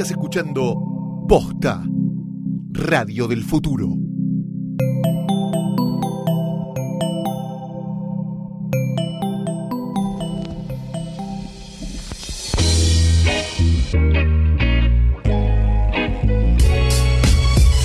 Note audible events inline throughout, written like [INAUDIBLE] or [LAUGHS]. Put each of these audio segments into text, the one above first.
Estás escuchando Posta, Radio del Futuro.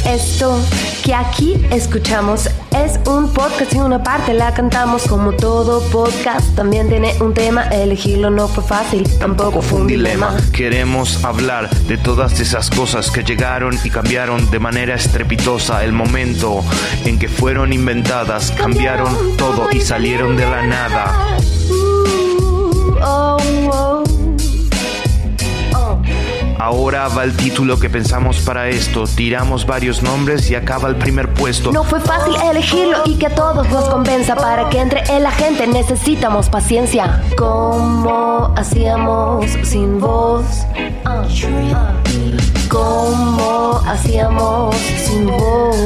Esto que aquí escuchamos es un podcast y una parte la cantamos como todo podcast. También tiene un tema, elegirlo no fue fácil, tampoco fue un dilema. Queremos hablar de todas esas cosas que llegaron y cambiaron de manera estrepitosa el momento en que fueron inventadas, cambiaron todo y salieron de la nada. Va el título que pensamos para esto. Tiramos varios nombres y acaba el primer puesto. No fue fácil elegirlo y que a todos nos convenza para que entre en la gente necesitamos paciencia. ¿Cómo hacíamos sin voz? Ah. ¿Cómo hacíamos sin voz?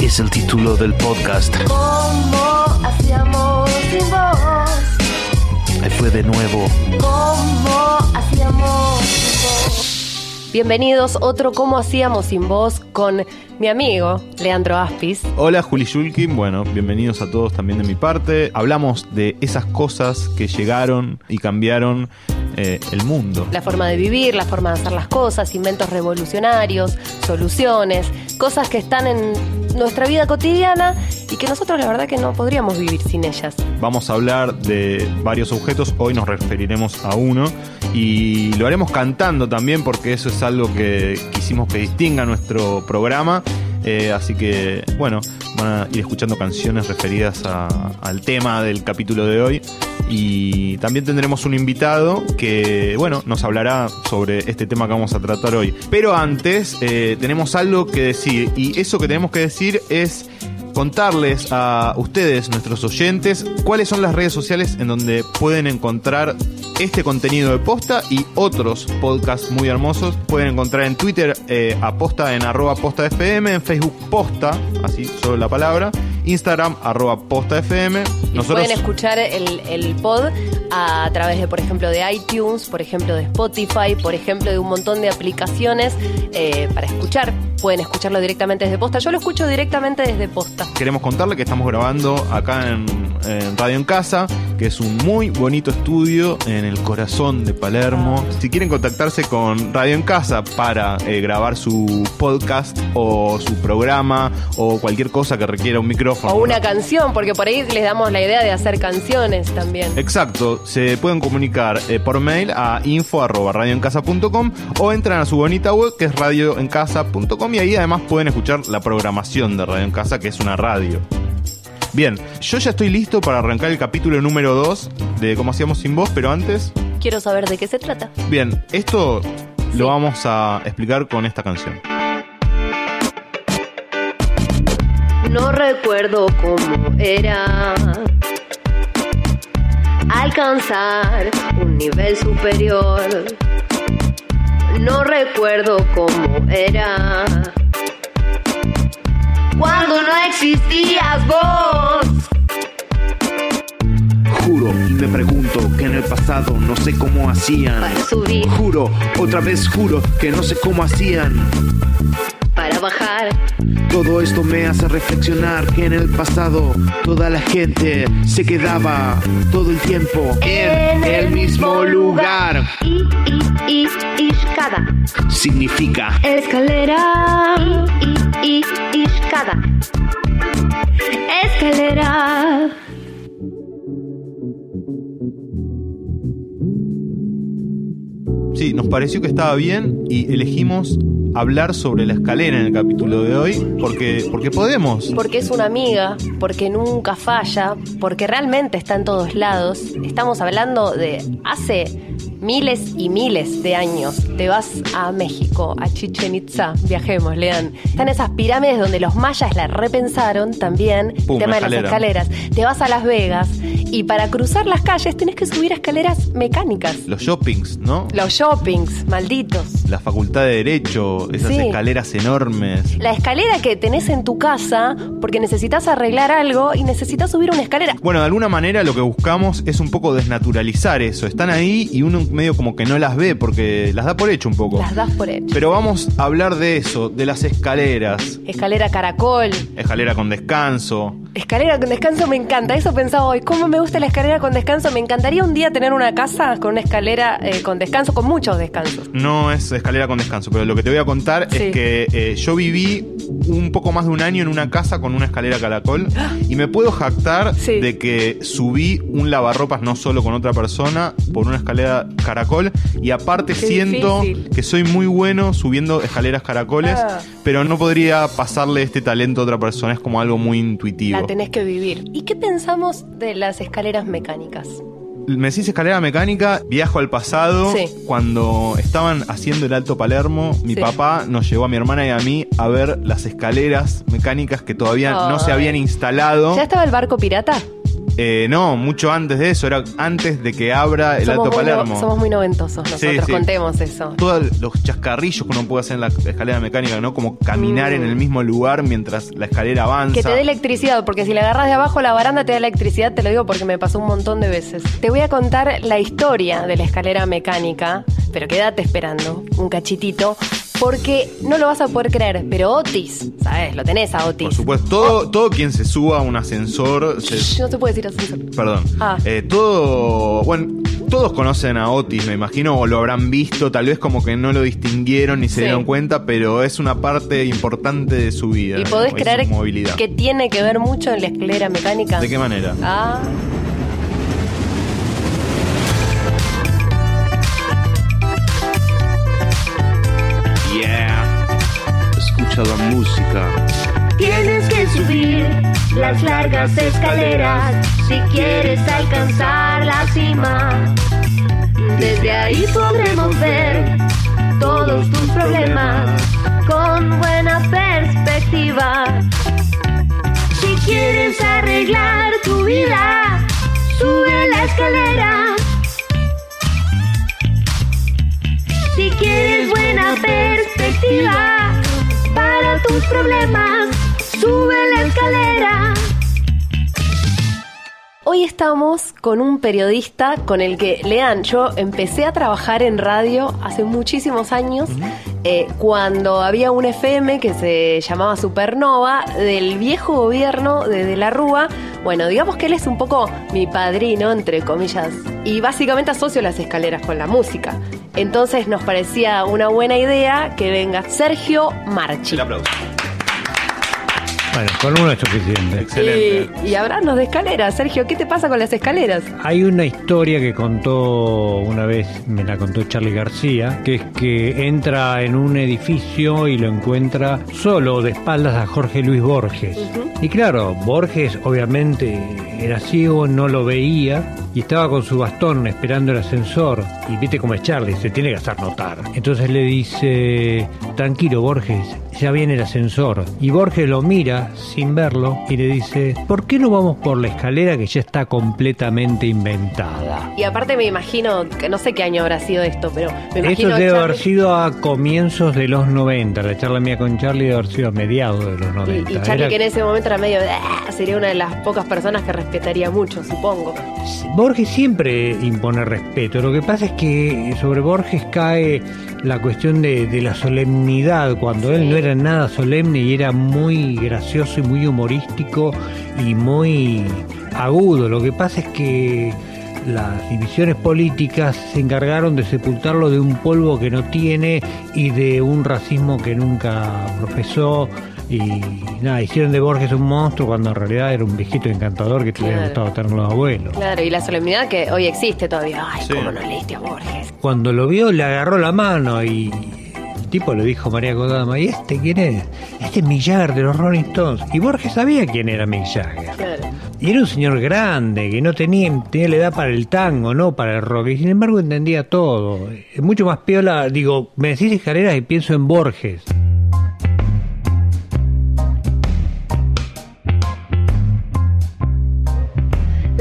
Es el título del podcast. ¿Cómo hacíamos sin voz? Ahí fue de nuevo. ¿Cómo hacíamos sin? Bienvenidos, otro ¿Cómo hacíamos sin voz? con mi amigo Leandro Aspis. Hola Juli Shulkin, bueno, bienvenidos a todos también de mi parte. Hablamos de esas cosas que llegaron y cambiaron eh, el mundo. La forma de vivir, la forma de hacer las cosas, inventos revolucionarios, soluciones, cosas que están en nuestra vida cotidiana y que nosotros la verdad que no podríamos vivir sin ellas. Vamos a hablar de varios objetos, hoy nos referiremos a uno y lo haremos cantando también porque eso es algo que quisimos que distinga nuestro programa. Eh, así que, bueno, van a ir escuchando canciones referidas al tema del capítulo de hoy. Y también tendremos un invitado que, bueno, nos hablará sobre este tema que vamos a tratar hoy. Pero antes, eh, tenemos algo que decir. Y eso que tenemos que decir es contarles a ustedes, nuestros oyentes, cuáles son las redes sociales en donde pueden encontrar este contenido de posta y otros podcasts muy hermosos. Pueden encontrar en Twitter eh, a posta en arroba posta FM, en Facebook posta, así solo la palabra, Instagram arroba posta FM. Y pueden escuchar el, el pod a través de, por ejemplo, de iTunes, por ejemplo, de Spotify, por ejemplo, de un montón de aplicaciones eh, para escuchar. Pueden escucharlo directamente desde posta. Yo lo escucho directamente desde posta. Queremos contarle que estamos grabando acá en, en Radio en Casa, que es un muy bonito estudio en el corazón de Palermo. Si quieren contactarse con Radio en Casa para eh, grabar su podcast o su programa o cualquier cosa que requiera un micrófono. O una canción, porque por ahí les damos la idea de hacer canciones también. Exacto, se pueden comunicar eh, por mail a info@radioencasa.com o entran a su bonita web que es radioencasa.com y ahí además pueden escuchar la programación de Radio en Casa que es una radio. Bien, yo ya estoy listo para arrancar el capítulo número 2 de Cómo hacíamos sin voz, pero antes, Quiero saber de qué se trata. bien, esto lo vamos a explicar con esta canción. No recuerdo cómo era alcanzar un nivel superior. No recuerdo cómo era cuando no existías vos. Juro, me pregunto que en el pasado no sé cómo hacían. Para subir, Juro, otra vez juro que no sé cómo hacían. Todo esto me hace reflexionar que en el pasado toda la gente se quedaba todo el tiempo en el mismo lugar. Y, y, y, escada. Significa Escalera. Y, y, y, escada. Escalera. Sí, nos pareció que estaba bien y elegimos hablar sobre la escalera en el capítulo de hoy porque, porque podemos. Porque es una amiga, porque nunca falla, porque realmente está en todos lados. Estamos hablando de hace miles y miles de años. Te vas a México, a Chichen Itza, viajemos, lean. Están esas pirámides donde los mayas la repensaron también, Pum, el tema de las escalera. escaleras. Te vas a Las Vegas Y para cruzar las calles tenés que subir escaleras mecánicas. Los shoppings, ¿no? Los shoppings, malditos. La facultad de Derecho, esas Sí. escaleras enormes. La escalera que tenés en tu casa porque necesitas arreglar algo y necesitas subir una escalera. Bueno, de alguna manera lo que buscamos es un poco desnaturalizar eso. Están ahí y uno medio como que no las ve porque las da por hecho un poco. Las das por hecho. Pero vamos a hablar de eso, de las escaleras. Escalera caracol. Escalera con descanso. Escalera con descanso me encanta. Eso pensaba hoy. ¿Cómo me gusta la escalera con descanso? Me encantaría un día tener una casa con una escalera eh, con descanso, con muchos descansos. No es escalera con descanso, pero lo que te voy a contar Sí. es que eh, yo viví un poco más de un año en una casa con una escalera caracol y me puedo jactar Sí. de que subí un lavarropas no solo con otra persona por una escalera caracol y aparte Qué siento difícil. que soy muy bueno subiendo escaleras caracoles, Ah. pero no podría pasarle este talento a otra persona, es como algo muy intuitivo. La tenés que vivir. ¿Y qué pensamos de las escaleras mecánicas? Me decís escalera mecánica, viajo al pasado. Sí. Cuando estaban haciendo el Alto Palermo, mi Sí. papá nos llevó a mi hermana y a mí a ver las escaleras mecánicas que todavía no se habían instalado. ¿Ya estaba el barco pirata? Eh, no, mucho antes de eso, era antes de que abra el Alto no- Palermo. somos muy noventosos nosotros, Sí, sí. contemos eso. Todos los chascarrillos que uno puede hacer en la escalera mecánica, ¿no? Como caminar Mm. en el mismo lugar mientras la escalera avanza. Que te dé electricidad, porque si la agarras de abajo la baranda te da electricidad, te lo digo porque me pasó un montón de veces. Te voy a contar la historia de la escalera mecánica, pero quédate esperando un cachitito, porque no lo vas a poder creer, pero Otis, ¿sabes? Lo tenés a Otis. Por supuesto, todo, todo quien se suba a un ascensor se, No se puede decir así. Perdón. Ah. Eh, todo. Bueno, todos conocen a Otis, me imagino, o lo habrán visto, tal vez como que no lo distinguieron ni se Sí. dieron cuenta, pero es una parte importante de su vida. ¿Y podés creer movilidad. que tiene que ver mucho en la escalera mecánica? ¿De qué manera? Ah, Tienes que subir las largas escaleras si quieres alcanzar la cima. Desde ahí podremos ver todos tus problemas con buena perspectiva. Si quieres arreglar tu vida, sube la escalera. Si quieres buena perspectiva para tus problemas, sube la escalera. Hoy estamos con un periodista con el que, lean, yo empecé a trabajar en radio hace muchísimos años, eh, cuando había un FM que se llamaba Supernova, del viejo gobierno de De la Rúa. Bueno, digamos que él es un poco mi padrino, entre comillas, y básicamente asocio las escaleras con la música. Entonces nos parecía una buena idea que venga Sergio Marchi. Bueno, con uno es suficiente. Excelente. Y, y hablarnos de escaleras. Sergio, ¿qué te pasa con las escaleras? Hay una historia que contó una vez, me la contó Charlie García, que es que entra en un edificio y lo encuentra solo, de espaldas a Jorge Luis Borges. Y claro, Borges obviamente era ciego, no lo veía y estaba con su bastón esperando el ascensor. Y viste cómo es Charlie, se tiene que hacer notar. Entonces le dice, tranquilo Borges, ya viene el ascensor. Y Borges lo mira sin verlo y le dice, ¿por qué no vamos por la escalera que ya está completamente inventada? Y aparte me imagino, que no sé qué año habrá sido esto, pero me imagino... Esto debe Charlie- haber sido a comienzos de los 90. La charla mía con Charlie debe haber sido a mediados de los 90. Y, y Charlie Era- que en ese momento era medio... "Ah", sería una de las pocas personas que respetaría mucho, supongo. Borges siempre impone respeto. Lo que pasa es que sobre Borges cae la cuestión de, de la solemnidad, cuando él no era nada solemne y era muy gracioso y muy humorístico y muy agudo. Lo que pasa es que las divisiones políticas se encargaron de sepultarlo de un polvo que no tiene y de un racismo que nunca profesó. Y nada, hicieron de Borges un monstruo cuando en realidad era un viejito encantador que te hubiera Claro. gustado tener los abuelos. Claro, y la solemnidad que hoy existe todavía. Ay, Sí. cómo no leíste a Borges. Cuando lo vio le agarró la mano y el tipo le dijo a María Kodama, ¿y este quién es? Este es Mick Jagger de los Rolling Stones. Y Borges sabía quién era Mick Jagger. Claro. Y era un señor grande, que no tenía, tenía la edad para el tango, no para el rock. Y sin embargo entendía todo. Es mucho más piola, digo, me decís escaleras y pienso en Borges.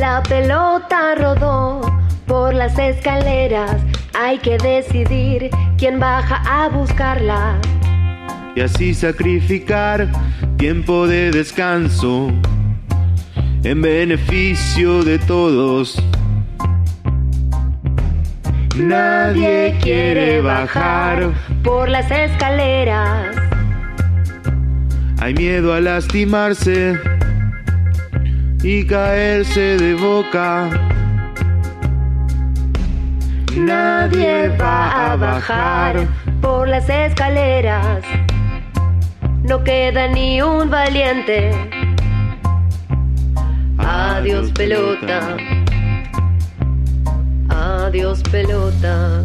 La pelota rodó por las escaleras. Hay que decidir quién baja a buscarla. y así sacrificar tiempo de descanso en beneficio de todos. Nadie quiere bajar, por las escaleras. hay miedo a lastimarse y caerse de boca. Nadie va a bajar por las escaleras. No queda ni un valiente. Adiós pelota. Adiós pelota.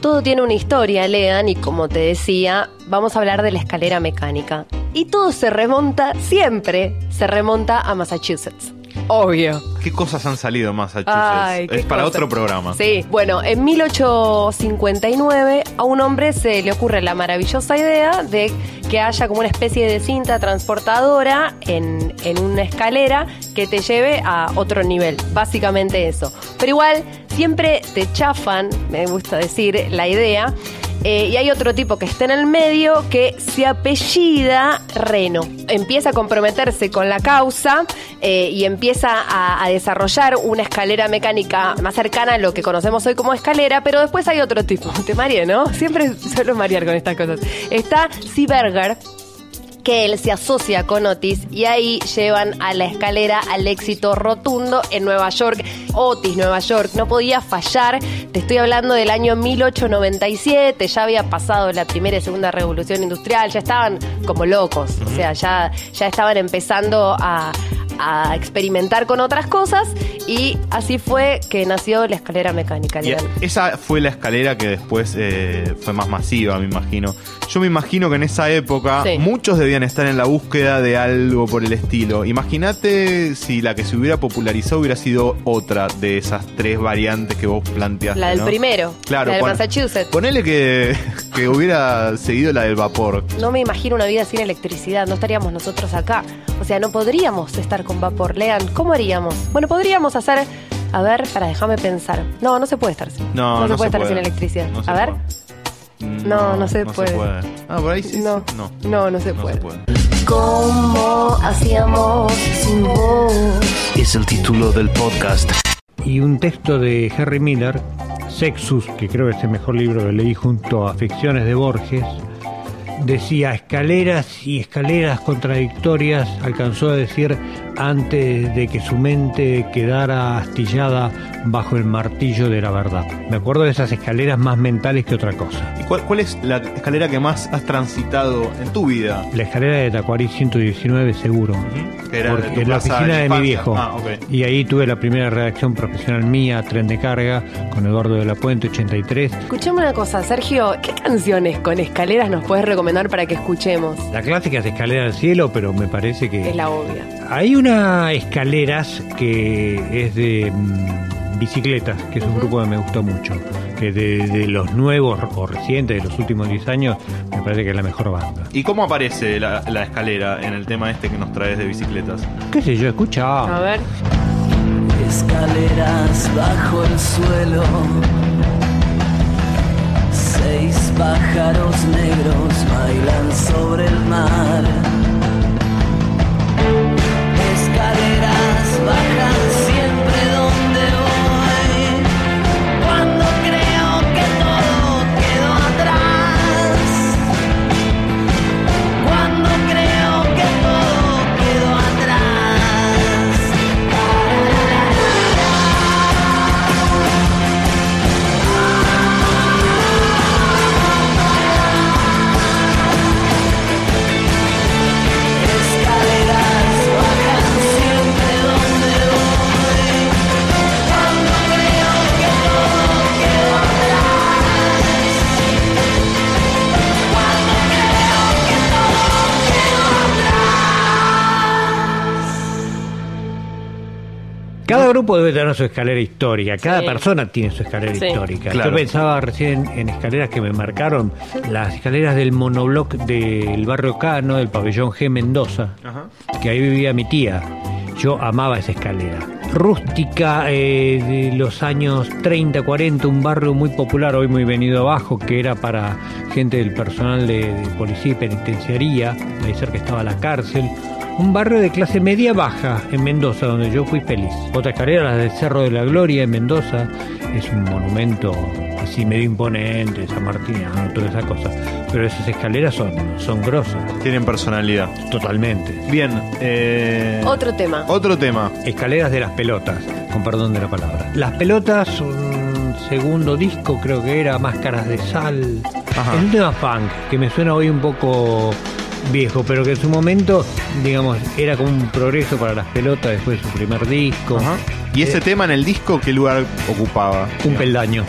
Todo tiene una historia, Lean, y como te decía, vamos a hablar de la escalera mecánica. Y todo se remonta, siempre se remonta a Massachusetts. Obvio. ¿Qué cosas han salido en Massachusetts? Ay, qué es para cosa. otro programa. Sí, bueno, en 1859 a un hombre se le ocurre la maravillosa idea de que haya como una especie de cinta transportadora en, en una escalera que te lleve a otro nivel. Básicamente eso. Pero igual, siempre te chafan, me gusta decir, la idea. Eh, y hay otro tipo que está en el medio que se apellida Reno. Empieza a comprometerse con la causa eh, y empieza a, desarrollar una escalera mecánica más cercana a lo que conocemos hoy como escalera, pero después hay otro tipo. [LAUGHS] Te mareé, ¿no? Siempre suelo marear con estas cosas. Está Seaberger, que él se asocia con Otis y ahí llevan a la escalera al éxito rotundo en Nueva York. Otis, Nueva York, no podía fallar. Te estoy hablando del año 1897, ya había pasado la primera y segunda revolución industrial, ya estaban como locos, o sea, ya, ya estaban empezando a, a experimentar con otras cosas y así fue que nació la escalera mecánica. Y esa fue la escalera que después eh, fue más masiva, me imagino. Yo me imagino que en esa época Sí. muchos debían estar en la búsqueda de algo por el estilo. Imagínate si la que se hubiera popularizado hubiera sido otra de esas tres variantes que vos planteaste. La del ¿no? primero, Claro, la del pon- Massachusetts. Ponele que, [LAUGHS] que hubiera seguido la del vapor. No me imagino una vida sin electricidad, no estaríamos nosotros acá. O sea, no podríamos estar con vapor. Lean, ¿cómo haríamos? Bueno, podríamos hacer. A ver, para déjame pensar. No, no se puede estar sin. No, se puede estar sin electricidad. No se a ver. puede. No, no se puede. Ah, por ahí sí. No, sí. no. no, no se No puede. se puede. ¿Cómo hacíamos sin vos? Es el título del podcast. Y un texto de Harry Miller, Sexus, que creo que es el mejor libro que leí junto a Ficciones de Borges, decía escaleras y escaleras contradictorias, alcanzó a decir antes de que su mente quedara astillada bajo el martillo de la verdad. Me acuerdo de esas escaleras más mentales que otra cosa. ¿Y cuál, cuál es la escalera que más has transitado en tu vida? La escalera de Tacuarí 119 seguro. Era de Porque tu en la oficina de mi viejo. Ah, ok. Y ahí tuve la primera redacción profesional mía, Tren de Carga, con Eduardo de la Puente, 83. Escuchame una cosa, Sergio. ¿Qué canciones con escaleras nos puedes recomendar para que escuchemos? La clásica es Escalera al Cielo, pero me parece que... Es la obvia. Hay una escaleras que es de mm, bicicletas, que es un grupo que me gustó mucho. Que de, de los nuevos o recientes, de los últimos 10 años, me parece que es la mejor banda. ¿Y cómo aparece la, la escalera en el tema este que nos traes de bicicletas? ¿Qué sé yo? A Escucha. ver. Escaleras bajo el suelo. Seis pájaros negros bailan sobre el mar. Debe tener su escalera histórica, cada Sí. persona tiene su escalera Sí. histórica. Claro. Yo pensaba recién en escaleras que me marcaron, las escaleras del monobloc del barrio Cano, del pabellón G Mendoza, Ajá. que ahí vivía mi tía. Yo amaba esa escalera. Rústica eh, de los años 30, 40, un barrio muy popular, hoy muy venido abajo, que era para gente del personal de, de policía y penitenciaría, ahí cerca estaba la cárcel. Un barrio de clase media baja en Mendoza, donde yo fui feliz. Otra escalera, la del Cerro de la Gloria en Mendoza, es un monumento así medio imponente, San Martín, toda esa cosa. Pero esas escaleras son, son grosas, Tienen personalidad. totalmente. Bien. eh, Otro tema. Otro tema. Escaleras de las pelotas, con perdón de la palabra. Las pelotas, un segundo disco creo que era, Máscaras de Sal. Ajá. Es un tema funk, que me suena hoy un poco viejo, pero que en su momento, digamos, era como un progreso para las pelotas después de su primer disco. Ajá. ¿Y ese Eh, tema en el disco qué lugar ocupaba? Un peldaño.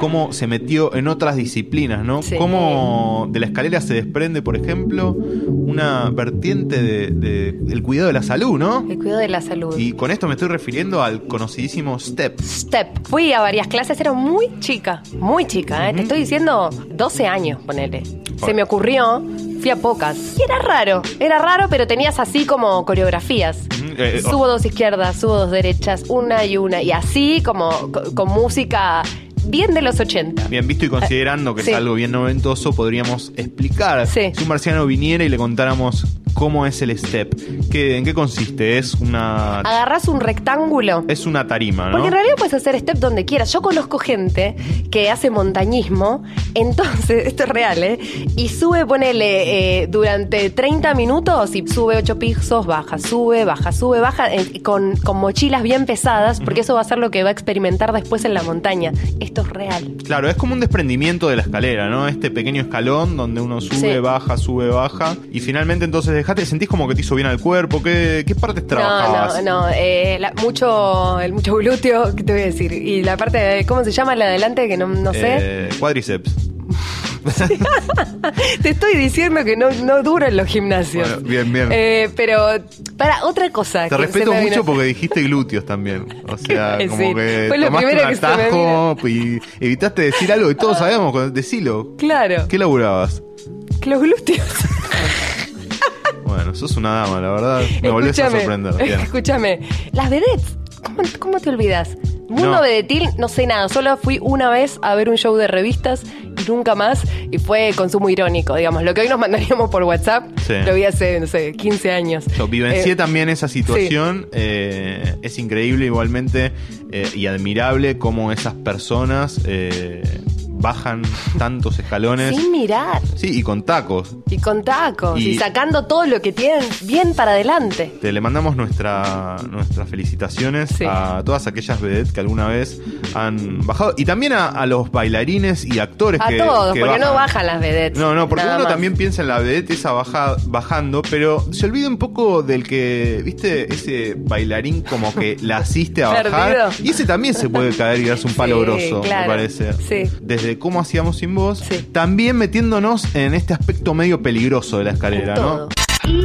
Cómo se metió en otras disciplinas, ¿no? Sí. Cómo de la escalera se desprende, por ejemplo, una vertiente de, de- del cuidado de la salud, ¿no? El cuidado de la salud. Y con esto me estoy refiriendo al conocidísimo STEP. Step. Fui a varias clases, era muy chica, muy chica, ¿eh? te estoy diciendo 12 años, ponele. Se me ocurrió, fui a pocas. Y era raro, era raro, pero tenías así como coreografías. Ujú, eh, Subo dos izquierdas, subo dos derechas, una y una. Y así como co- con, música bien de los 80. Bien, visto y considerando que Sí. es algo bien noventoso, podríamos explicar Sí. si un marciano viniera y le contáramos cómo es el step. ¿Qué, ¿En qué consiste? Es una, Agarrás un rectángulo. es una tarima, ¿no? Porque en realidad puedes hacer step donde quieras. Yo conozco gente que hace montañismo, entonces, [LAUGHS] esto es real, ¿eh? Y sube, ponele, eh, durante 30 minutos y sube 8 pisos, baja, sube, baja, sube, baja, eh, con, con mochilas bien pesadas, porque eso va a ser lo que va a experimentar después en la montaña. Esto es real. Claro, es como un desprendimiento de la escalera, ¿no? Este pequeño escalón donde uno sube, Sí. baja, sube, baja. Y finalmente entonces dejate, sentís como que te hizo bien al cuerpo. ¿Qué, qué partes trabajabas? No, no, no. eh, la- mucho, el mucho glúteo, ¿qué te voy a decir? Y la parte de, ¿cómo se llama la de adelante? Que no, no sé. Eh, cuádriceps. [LAUGHS] Te estoy diciendo que no, no duran los gimnasios. Bueno, bien, bien. Eh, pero, para otra cosa. Te respeto vino- mucho porque dijiste glúteos también. O sea, [LAUGHS] ¿Qué como que Fue lo primero un que se me y evitaste decir algo que todos sabemos. Decilo. Claro, ¿Qué laburabas? que los glúteos. Bueno, sos una dama, la verdad. Me volvés a sorprender. [LAUGHS] Bien. escúchame. Las vedettes, ¿cómo, cómo te olvidas? Mundo No. vedetil, no sé nada. Solo fui una vez a ver un show de revistas y nunca más. Y fue consumo irónico, digamos. Lo que hoy nos [LAUGHS] mandaríamos por WhatsApp, Sí. lo vi hace, no sé, 15 años. Yo vivencié Eh, también esa situación. eh, es increíble igualmente eh, y admirable cómo esas personas bajan tantos escalones. Sin mirar. Sí, y con tacos. Y con tacos. Y, Y- sacando todo lo que tienen bien para adelante. Te le mandamos nuestra, nuestras felicitaciones Sí. a todas aquellas vedettes que alguna vez han bajado. Y también a, a los bailarines y actores A que. todos, que porque no bajan las vedettes. No, no, porque uno más. también piensa en la vedette esa baja, bajando, pero se olvida un poco del que, ¿viste? Ese bailarín como que la asiste a [LAUGHS] bajar. Perdido. Y ese también se puede caer y darse un palo Sí, grosso, claro. me parece. Sí. Desde cómo hacíamos sin voz, Sí. también metiéndonos en este aspecto medio peligroso de la escalera, ¿no? todo. I,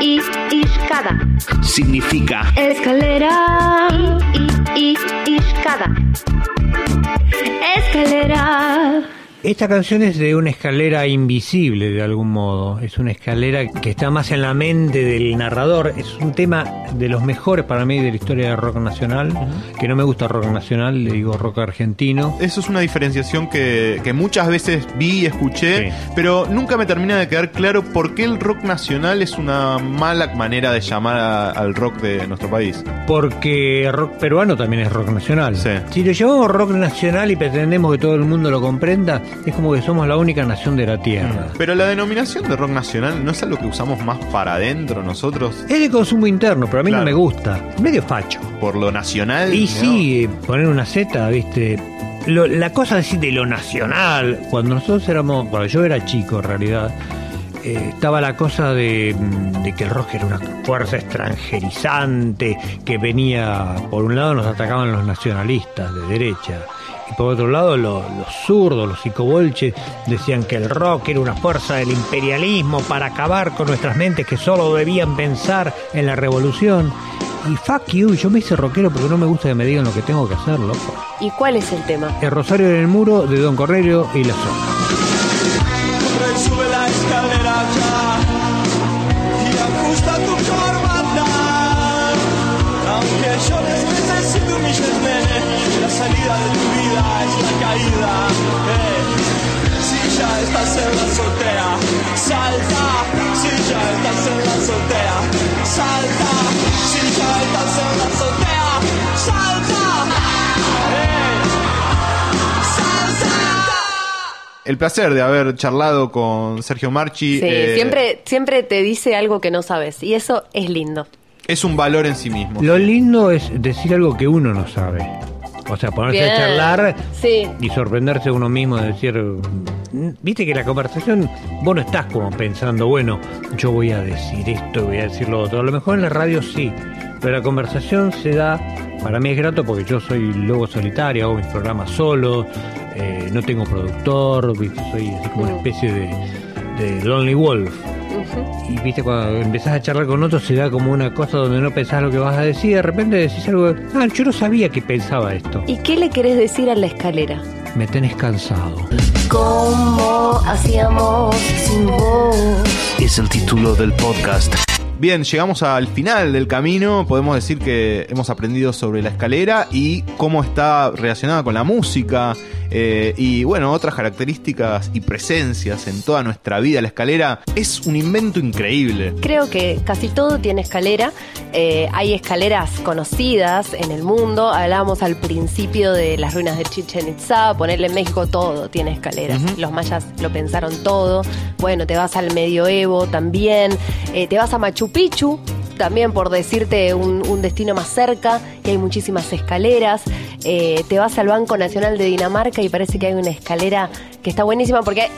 I, I, Ishkada. Significa Escalera. I, I, I, Ishkada. Esta canción es de una escalera invisible de algún modo. Es una escalera que está más en la mente del narrador. Es un tema de los mejores para mí de la historia del rock nacional. Que no me gusta rock nacional, le digo rock argentino. Eso es una diferenciación que, que muchas veces vi y escuché, Sí. pero nunca me termina de quedar claro por qué el rock nacional es una mala manera de llamar a- al rock de nuestro país. Porque rock peruano también es rock nacional. Sí. Si lo llamamos rock nacional y pretendemos que todo el mundo lo comprenda, es como que somos la única nación de la tierra. Pero la denominación de rock nacional no es algo que usamos más para adentro nosotros, Es de consumo interno, pero a mí Claro. no me gusta. Medio facho. por lo nacional. Y ¿no? sí, poner una Z, viste. Lo- la cosa así de lo nacional, cuando nosotros éramos, cuando yo era chico en realidad, eh, estaba la cosa de, mm, de que el rock era una fuerza extranjerizante que venía, por un lado nos atacaban los nacionalistas de derecha y por otro lado lo- los zurdos, los psicobolches decían que el rock era una fuerza del imperialismo para acabar con nuestras mentes que solo debían pensar en la revolución. Y fuck you, yo me hice rockero porque no me gusta que me digan lo que tengo que hacer, loco. ¿Y cuál es el tema? El Rosario en el Muro de Don Cornelio y la zona. De tu vida es la caída. Eh, si ya estás en la azotea, salta. Si ya estás en la azotea, salta. Si ya estás en la azotea, salta. Eh, salta. El placer de haber charlado con Sergio Marchi Sí, eh, siempre, siempre te dice algo que no sabes y eso es lindo. es un valor en sí mismo. Lo lindo es decir algo que uno no sabe. O sea, ponerse Bien. a charlar Sí. y sorprenderse uno mismo de decir, mm, viste que la conversación, vos no estás como pensando, bueno, yo voy a decir esto y voy a decir lo otro. A lo mejor en la radio sí, pero la conversación se da, para mí es grato porque yo soy lobo solitario, hago mis programas solo, eh, no tengo productor, soy así como una especie de, de Lonely Wolf. Y viste, cuando empezás a charlar con otros se da como una cosa donde no pensás lo que vas a decir, de repente decís algo, ah, yo no sabía que pensaba esto. ¿Y qué le querés decir a la escalera? Me tenés cansado. ¿Cómo hacíamos sin vos? Es el título del podcast. Bien, llegamos al final del camino. Podemos decir que hemos aprendido sobre la escalera y cómo está relacionada con la música eh, y, bueno, otras características y presencias en toda nuestra vida. La escalera es un invento increíble. Creo que casi todo tiene escalera. Eh, hay escaleras conocidas en el mundo. Hablábamos al principio de las ruinas de Chichen Itza. Ponerle en México todo tiene escaleras. Los mayas lo pensaron todo. Bueno, te vas al medioevo también. Eh, te vas a Machu Picchu. También por decirte un, un destino más cerca, que hay muchísimas escaleras. Eh, te vas al Banco Nacional de Dinamarca y parece que hay una escalera que está buenísima porque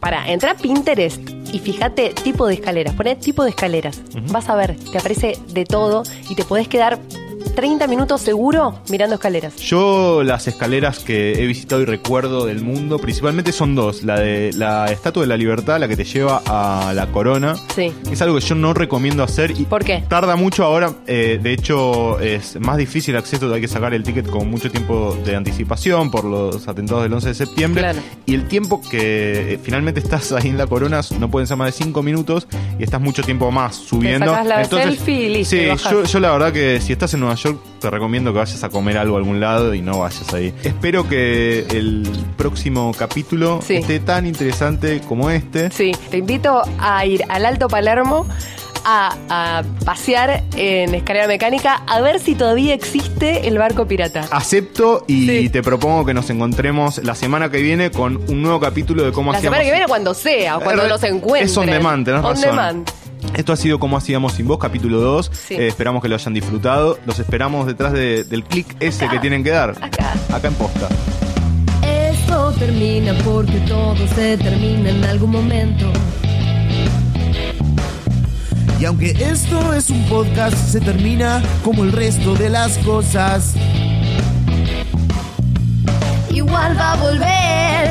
para, entra a Pinterest y fíjate tipo de escaleras. Poné tipo de escaleras. Vas a ver, te aparece de todo y te podés quedar 30 minutos seguro mirando escaleras. Yo las escaleras que he visitado y recuerdo del mundo, principalmente son dos. La de la Estatua de la Libertad, la que te lleva a la corona. Sí. Es algo que yo no recomiendo hacer y ¿Por qué? tarda mucho ahora. eh, de hecho, es más difícil el acceso, hay que sacar el ticket con mucho tiempo de anticipación por los atentados del 11 de septiembre. Claro. Y el tiempo que eh, finalmente estás ahí en la corona no pueden ser más de 5 minutos y estás mucho tiempo más subiendo. sacás la selfie y listo, Sí, yo la verdad que si estás en Nueva York te recomiendo que vayas a comer algo a algún lado y no vayas ahí. Espero que el próximo capítulo Sí. esté tan interesante como este. Sí, te invito a ir al Alto Palermo a, a pasear en escalera mecánica a ver si todavía existe el barco pirata. Acepto y Sí. te propongo que nos encontremos la semana que viene con un nuevo capítulo de cómo La hacíamos. semana que viene cuando sea, o cuando nos encuentren. Es on demand, tenés On razón. demand. Esto ha sido como hacíamos sin vos, capítulo 2. Sí. Eh, esperamos que lo hayan disfrutado. Los esperamos detrás de- del clic ese Acá. que tienen que dar. Acá. Acá en posta. Esto termina porque todo se termina en algún momento. Y aunque esto es un podcast, se termina como el resto de las cosas. Igual va a volver,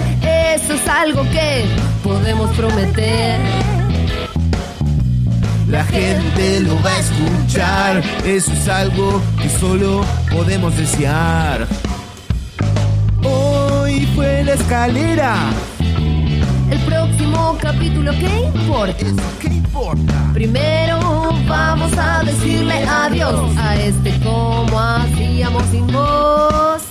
eso es algo que podemos prometer. La gente lo va a escuchar, eso es algo que solo podemos desear. Hoy fue la escalera. El próximo capítulo, ¿qué importa? ¿Qué importa? Primero vamos a decirle adiós a este como hacíamos sin voz.